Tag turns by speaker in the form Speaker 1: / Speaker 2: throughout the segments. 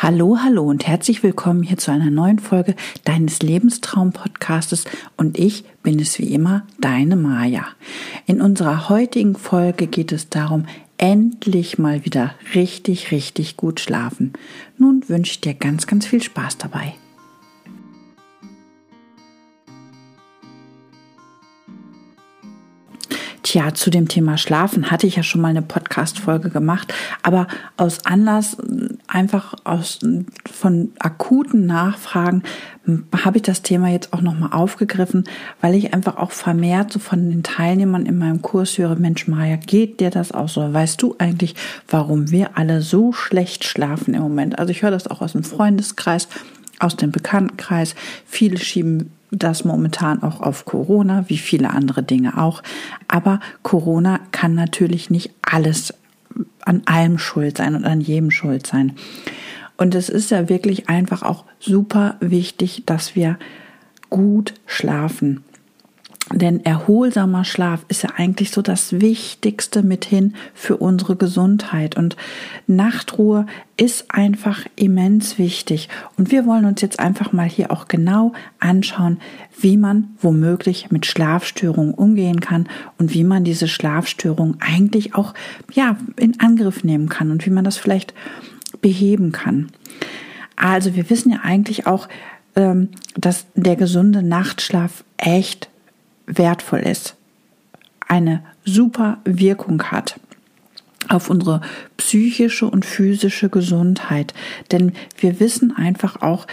Speaker 1: Hallo, hallo und herzlich willkommen hier zu einer neuen Folge deines Lebenstraum-Podcastes und ich bin es wie immer, deine Maja. In unserer heutigen Folge geht es darum, endlich mal wieder richtig, richtig gut schlafen. Nun wünsche ich dir ganz, ganz viel Spaß dabei. Tja, zu dem Thema Schlafen hatte ich ja schon mal eine Podcast-Folge gemacht, aber aus Anlass einfach aus, von akuten Nachfragen habe ich das Thema jetzt auch nochmal aufgegriffen, weil ich einfach auch vermehrt so von den Teilnehmern in meinem Kurs höre, Mensch Maja, geht dir das auch so? Weißt du eigentlich, warum wir alle so schlecht schlafen im Moment? Also ich höre das auch aus dem Freundeskreis, aus dem Bekanntenkreis. Viele schieben das momentan auch auf Corona, wie viele andere Dinge auch. Aber Corona kann natürlich nicht alles an allem schuld sein und an jedem schuld sein. Und es ist ja wirklich einfach auch super wichtig, dass wir gut schlafen. Denn erholsamer Schlaf ist ja eigentlich so das Wichtigste mithin für unsere Gesundheit. Und Nachtruhe ist einfach immens wichtig. Und wir wollen uns jetzt einfach mal hier auch genau anschauen, wie man womöglich mit Schlafstörungen umgehen kann und wie man diese Schlafstörung eigentlich auch, ja, in Angriff nehmen kann und wie man das vielleicht beheben kann. Also wir wissen ja eigentlich auch, ähm, dass der gesunde Nachtschlaf echt wertvoll ist, eine super Wirkung hat auf unsere psychische und physische Gesundheit. Denn wir wissen einfach auch,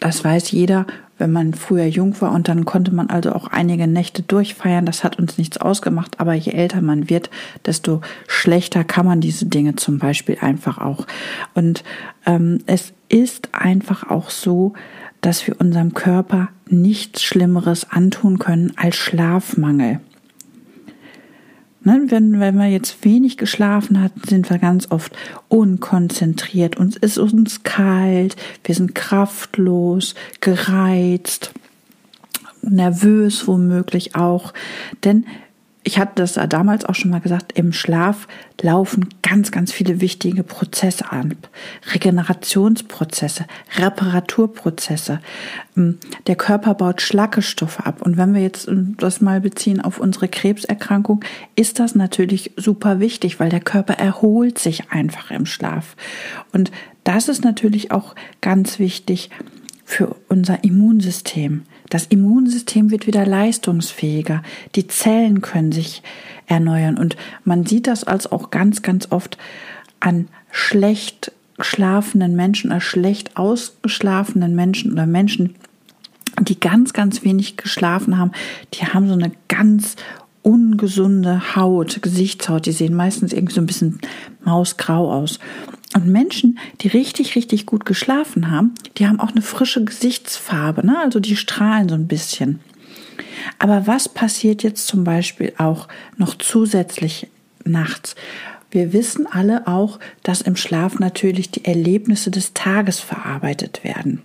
Speaker 1: das weiß jeder, wenn man früher jung war und dann konnte man also auch einige Nächte durchfeiern. Das hat uns nichts ausgemacht, aber je älter man wird, desto schlechter kann man diese Dinge zum Beispiel einfach auch. Und ähm, es ist einfach auch so, dass wir unserem Körper nichts Schlimmeres antun können als Schlafmangel. Ne, wenn, wenn wir jetzt wenig geschlafen hatten, sind wir ganz oft unkonzentriert, uns ist uns kalt, wir sind kraftlos, gereizt, nervös womöglich auch. Denn ich hatte das damals auch schon mal gesagt, im Schlaf laufen ganz, ganz viele wichtige Prozesse an. Regenerationsprozesse, Reparaturprozesse. Ähm, der Körper baut Schlackestoffe ab. Und wenn wir jetzt ähm, das mal beziehen auf unsere Krebserkrankung, ist das natürlich super wichtig, weil der Körper erholt sich einfach im Schlaf. Und das ist natürlich auch ganz wichtig für unser Immunsystem. Das Immunsystem wird wieder leistungsfähiger. Die Zellen können sich erneuern. Und man sieht das als auch ganz, ganz oft an schlecht schlafenden Menschen, oder schlecht ausgeschlafenen Menschen oder Menschen, die ganz, ganz wenig geschlafen haben. Die haben so eine ganz ungesunde Haut, Gesichtshaut. Die sehen meistens irgendwie so ein bisschen mausgrau aus. Und Menschen, die richtig, richtig gut geschlafen haben, die haben auch eine frische Gesichtsfarbe, ne? also die strahlen so ein bisschen. Aber was passiert jetzt zum Beispiel auch noch zusätzlich nachts? Wir wissen alle auch, dass im Schlaf natürlich die Erlebnisse des Tages verarbeitet werden.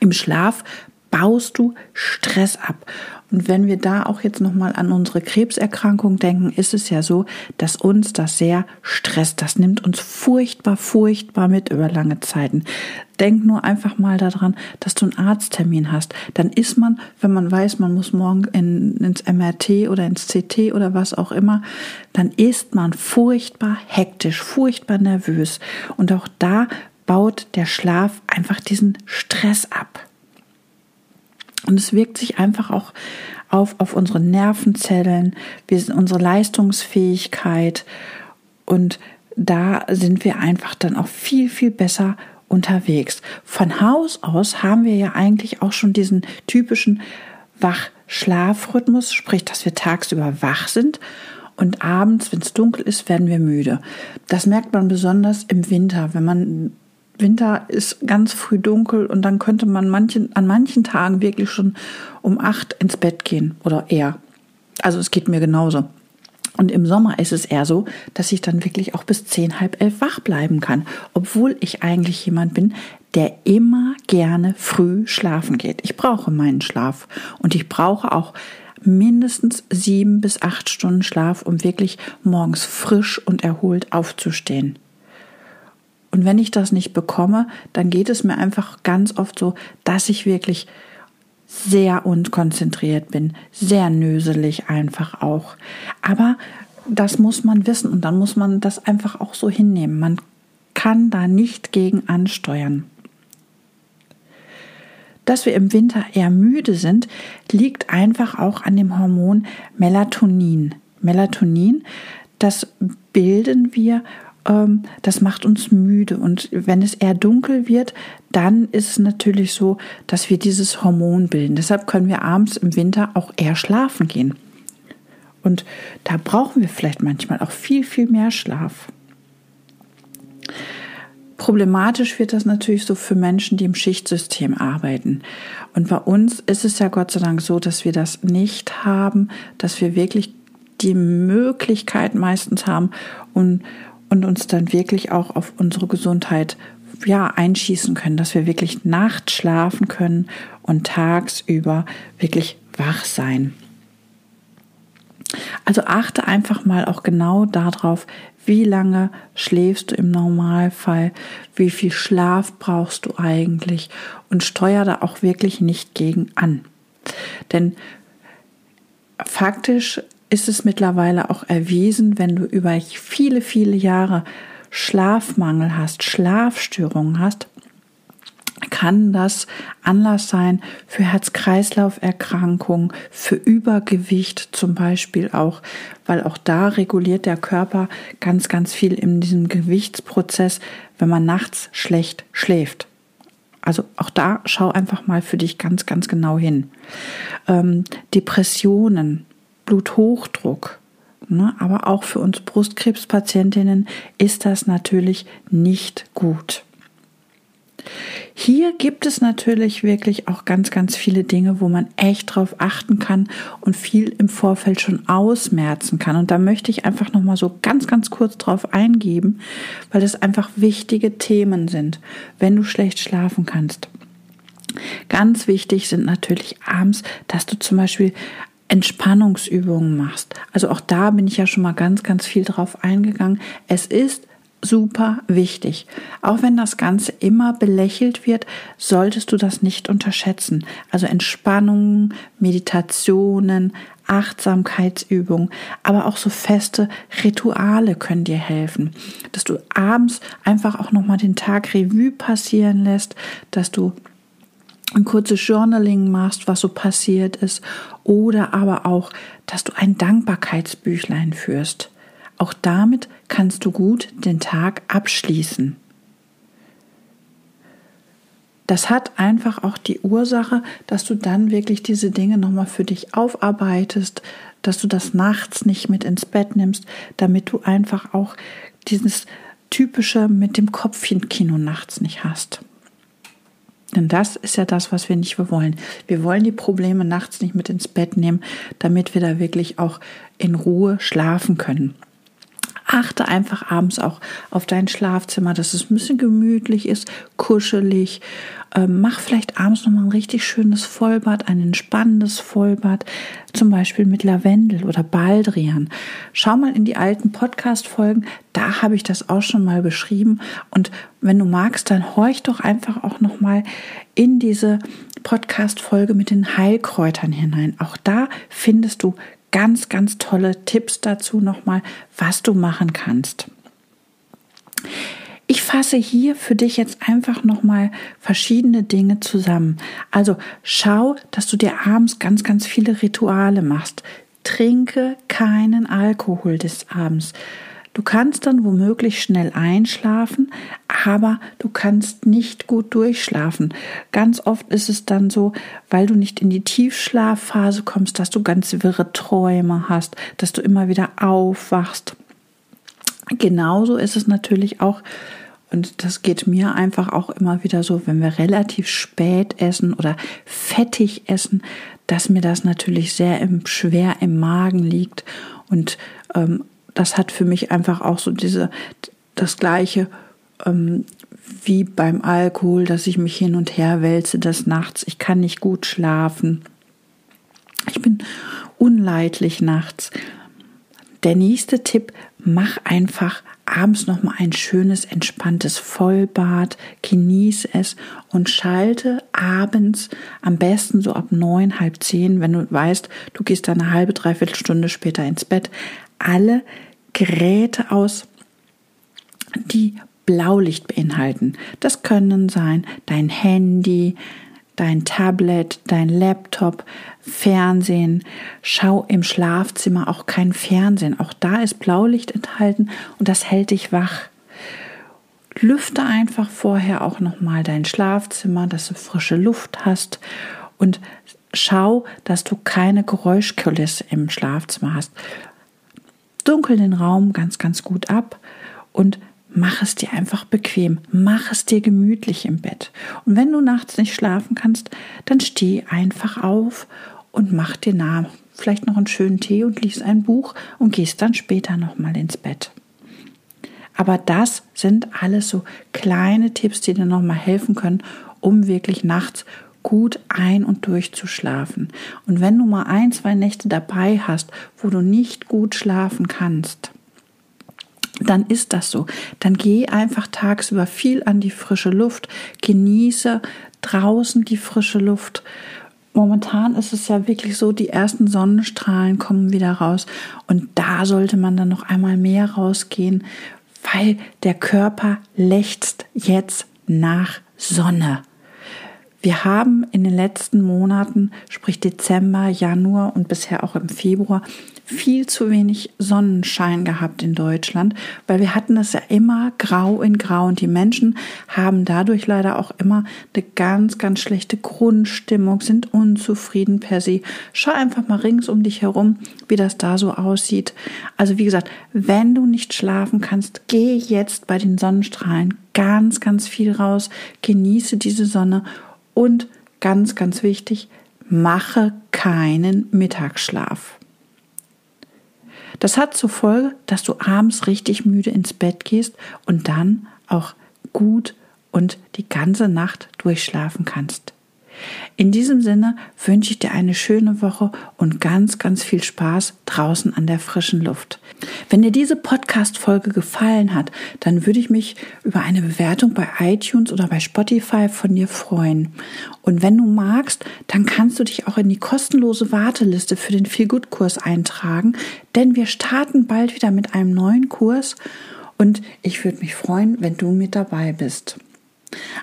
Speaker 1: Im Schlaf baust du Stress ab. Und wenn wir da auch jetzt nochmal an unsere Krebserkrankung denken, ist es ja so, dass uns das sehr stresst. Das nimmt uns furchtbar, furchtbar mit über lange Zeiten. Denk nur einfach mal daran, dass du einen Arzttermin hast. Dann ist man, wenn man weiß, man muss morgen in, ins MRT oder ins CT oder was auch immer, dann ist man furchtbar hektisch, furchtbar nervös. Und auch da baut der Schlaf einfach diesen Stress ab. Und es wirkt sich einfach auch auf, auf unsere Nervenzellen, wir sind unsere Leistungsfähigkeit und da sind wir einfach dann auch viel, viel besser unterwegs. Von Haus aus haben wir ja eigentlich auch schon diesen typischen Wach-Schlafrhythmus, sprich, dass wir tagsüber wach sind und abends, wenn es dunkel ist, werden wir müde. Das merkt man besonders im Winter, wenn man Winter ist ganz früh dunkel und dann könnte man manchen, an manchen Tagen wirklich schon um acht ins Bett gehen oder eher. Also es geht mir genauso. Und im Sommer ist es eher so, dass ich dann wirklich auch bis zehn, halb elf wach bleiben kann, obwohl ich eigentlich jemand bin, der immer gerne früh schlafen geht. Ich brauche meinen Schlaf und ich brauche auch mindestens sieben bis acht Stunden Schlaf, um wirklich morgens frisch und erholt aufzustehen. Und wenn ich das nicht bekomme, dann geht es mir einfach ganz oft so, dass ich wirklich sehr unkonzentriert bin, sehr nöselig einfach auch. Aber das muss man wissen und dann muss man das einfach auch so hinnehmen. Man kann da nicht gegen ansteuern. Dass wir im Winter eher müde sind, liegt einfach auch an dem Hormon Melatonin. Melatonin, das bilden wir ähm, das macht uns müde. Und wenn es eher dunkel wird, dann ist es natürlich so, dass wir dieses Hormon bilden. Deshalb können wir abends im Winter auch eher schlafen gehen. Und da brauchen wir vielleicht manchmal auch viel, viel mehr Schlaf. Problematisch wird das natürlich so für Menschen, die im Schichtsystem arbeiten. Und bei uns ist es ja Gott sei Dank so, dass wir das nicht haben, dass wir wirklich die Möglichkeit meistens haben und, und uns dann wirklich auch auf unsere Gesundheit ja, einschießen können, dass wir wirklich nachts schlafen können und tagsüber wirklich wach sein. Also achte einfach mal auch genau darauf, wie lange schläfst du im Normalfall, wie viel Schlaf brauchst du eigentlich und steuer da auch wirklich nicht gegen an. Denn faktisch ist es mittlerweile auch erwiesen, wenn du über viele, viele Jahre Schlafmangel hast, Schlafstörungen hast, kann das Anlass sein für Herz-Kreislauf-Erkrankungen, für Übergewicht zum Beispiel auch, weil auch da reguliert der Körper ganz, ganz viel in diesem Gewichtsprozess, wenn man nachts schlecht schläft. Also auch da schau einfach mal für dich ganz, ganz genau hin. Ähm, Depressionen, Bluthochdruck, ne, aber auch für uns Brustkrebspatientinnen ist das natürlich nicht gut. Hier gibt es natürlich wirklich auch ganz, ganz viele Dinge, wo man echt drauf achten kann und viel im Vorfeld schon ausmerzen kann. Und da möchte ich einfach nochmal so ganz, ganz kurz drauf eingeben, weil das einfach wichtige Themen sind, wenn du schlecht schlafen kannst. Ganz wichtig sind natürlich abends, dass du zum Beispiel Entspannungsübungen machst. Also auch da bin ich ja schon mal ganz, ganz viel drauf eingegangen. Es ist super wichtig. Auch wenn das Ganze immer belächelt wird, solltest du das nicht unterschätzen. Also Entspannungen, Meditationen, Achtsamkeitsübungen, aber auch so feste Rituale können dir helfen, dass du abends einfach auch noch mal den Tag Revue passieren lässt, dass du ein kurzes Journaling machst, was so passiert ist, oder aber auch, dass du ein Dankbarkeitsbüchlein führst. Auch damit kannst du gut den Tag abschließen. Das hat einfach auch die Ursache, dass du dann wirklich diese Dinge nochmal für dich aufarbeitest, dass du das nachts nicht mit ins Bett nimmst, damit du einfach auch dieses typische mit dem Kopfchen-Kino nachts nicht hast. Denn das ist ja das, was wir nicht wollen. Wir wollen die Probleme nachts nicht mit ins Bett nehmen, damit wir da wirklich auch in Ruhe schlafen können. Achte einfach abends auch auf dein Schlafzimmer, dass es ein bisschen gemütlich ist, kuschelig. Ähm, mach vielleicht abends nochmal ein richtig schönes Vollbad, ein entspannendes Vollbad, zum Beispiel mit Lavendel oder Baldrian. Schau mal in die alten Podcast-Folgen, da habe ich das auch schon mal beschrieben. Und wenn du magst, dann horch doch einfach auch nochmal in diese Podcast-Folge mit den Heilkräutern hinein. Auch da findest du ganz, ganz tolle Tipps dazu nochmal, was du machen kannst. Ich fasse hier für dich jetzt einfach nochmal verschiedene Dinge zusammen. Also schau, dass du dir abends ganz, ganz viele Rituale machst. Trinke keinen Alkohol des Abends. Du kannst dann womöglich schnell einschlafen, aber du kannst nicht gut durchschlafen. Ganz oft ist es dann so, weil du nicht in die Tiefschlafphase kommst, dass du ganz wirre Träume hast, dass du immer wieder aufwachst. Genauso ist es natürlich auch, und das geht mir einfach auch immer wieder so, wenn wir relativ spät essen oder fettig essen, dass mir das natürlich sehr im, schwer im Magen liegt und ähm, das hat für mich einfach auch so diese, das gleiche ähm, wie beim Alkohol, dass ich mich hin und her wälze des Nachts. Ich kann nicht gut schlafen. Ich bin unleidlich nachts. Der nächste Tipp, mach einfach abends noch mal ein schönes entspanntes Vollbad, genieße es und schalte abends am besten so ab neun, halb zehn, wenn du weißt, du gehst eine halbe, dreiviertel Stunde später ins Bett, alle Geräte aus, die Blaulicht beinhalten. Das können sein dein Handy, dein Tablet, dein Laptop, Fernsehen. Schau im Schlafzimmer auch kein Fernsehen. Auch da ist Blaulicht enthalten und das hält dich wach. Lüfte einfach vorher auch nochmal dein Schlafzimmer, dass du frische Luft hast und schau, dass du keine Geräuschkulisse im Schlafzimmer hast. Dunkel den Raum ganz, ganz gut ab und mach es dir einfach bequem, mach es dir gemütlich im Bett. Und wenn du nachts nicht schlafen kannst, dann steh einfach auf und mach dir nah vielleicht noch einen schönen Tee und liest ein Buch und gehst dann später nochmal ins Bett. Aber das sind alles so kleine Tipps, die dir nochmal helfen können, um wirklich nachts gut ein- und durchzuschlafen. Und wenn du mal ein, zwei Nächte dabei hast, wo du nicht gut schlafen kannst, dann ist das so. Dann geh einfach tagsüber viel an die frische Luft, genieße draußen die frische Luft. Momentan ist es ja wirklich so, die ersten Sonnenstrahlen kommen wieder raus und da sollte man dann noch einmal mehr rausgehen, weil der Körper lechzt jetzt nach Sonne. Wir haben in den letzten Monaten, sprich Dezember, Januar und bisher auch im Februar, viel zu wenig Sonnenschein gehabt in Deutschland, weil wir hatten es ja immer grau in grau und die Menschen haben dadurch leider auch immer eine ganz, ganz schlechte Grundstimmung, sind unzufrieden per se. Schau einfach mal rings um dich herum, wie das da so aussieht. Also wie gesagt, wenn du nicht schlafen kannst, geh jetzt bei den Sonnenstrahlen ganz, ganz viel raus, genieße diese Sonne und ganz, ganz wichtig, mache keinen Mittagsschlaf. Das hat zur Folge, dass du abends richtig müde ins Bett gehst und dann auch gut und die ganze Nacht durchschlafen kannst. In diesem Sinne wünsche ich dir eine schöne Woche und ganz, ganz viel Spaß draußen an der frischen Luft. Wenn dir diese Podcast-Folge gefallen hat, dann würde ich mich über eine Bewertung bei iTunes oder bei Spotify von dir freuen. Und wenn du magst, dann kannst du dich auch in die kostenlose Warteliste für den Feelgood-Kurs eintragen, denn wir starten bald wieder mit einem neuen Kurs und ich würde mich freuen, wenn du mit dabei bist.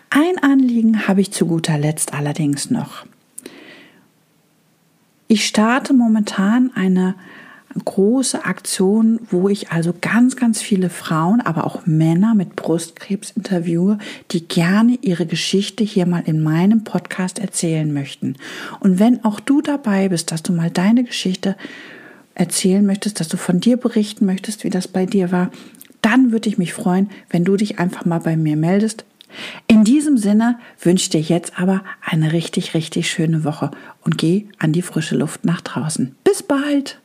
Speaker 1: Ein Anliegen habe ich zu guter Letzt allerdings noch. Ich starte momentan eine große Aktion, wo ich also ganz, ganz viele Frauen, aber auch Männer mit Brustkrebs interviewe, die gerne ihre Geschichte hier mal in meinem Podcast erzählen möchten. Und wenn auch du dabei bist, dass du mal deine Geschichte erzählen möchtest, dass du von dir berichten möchtest, wie das bei dir war, dann würde ich mich freuen, wenn du dich einfach mal bei mir meldest. In diesem Sinne wünsche ich dir jetzt aber eine richtig, richtig schöne Woche und geh an die frische Luft nach draußen. Bis bald!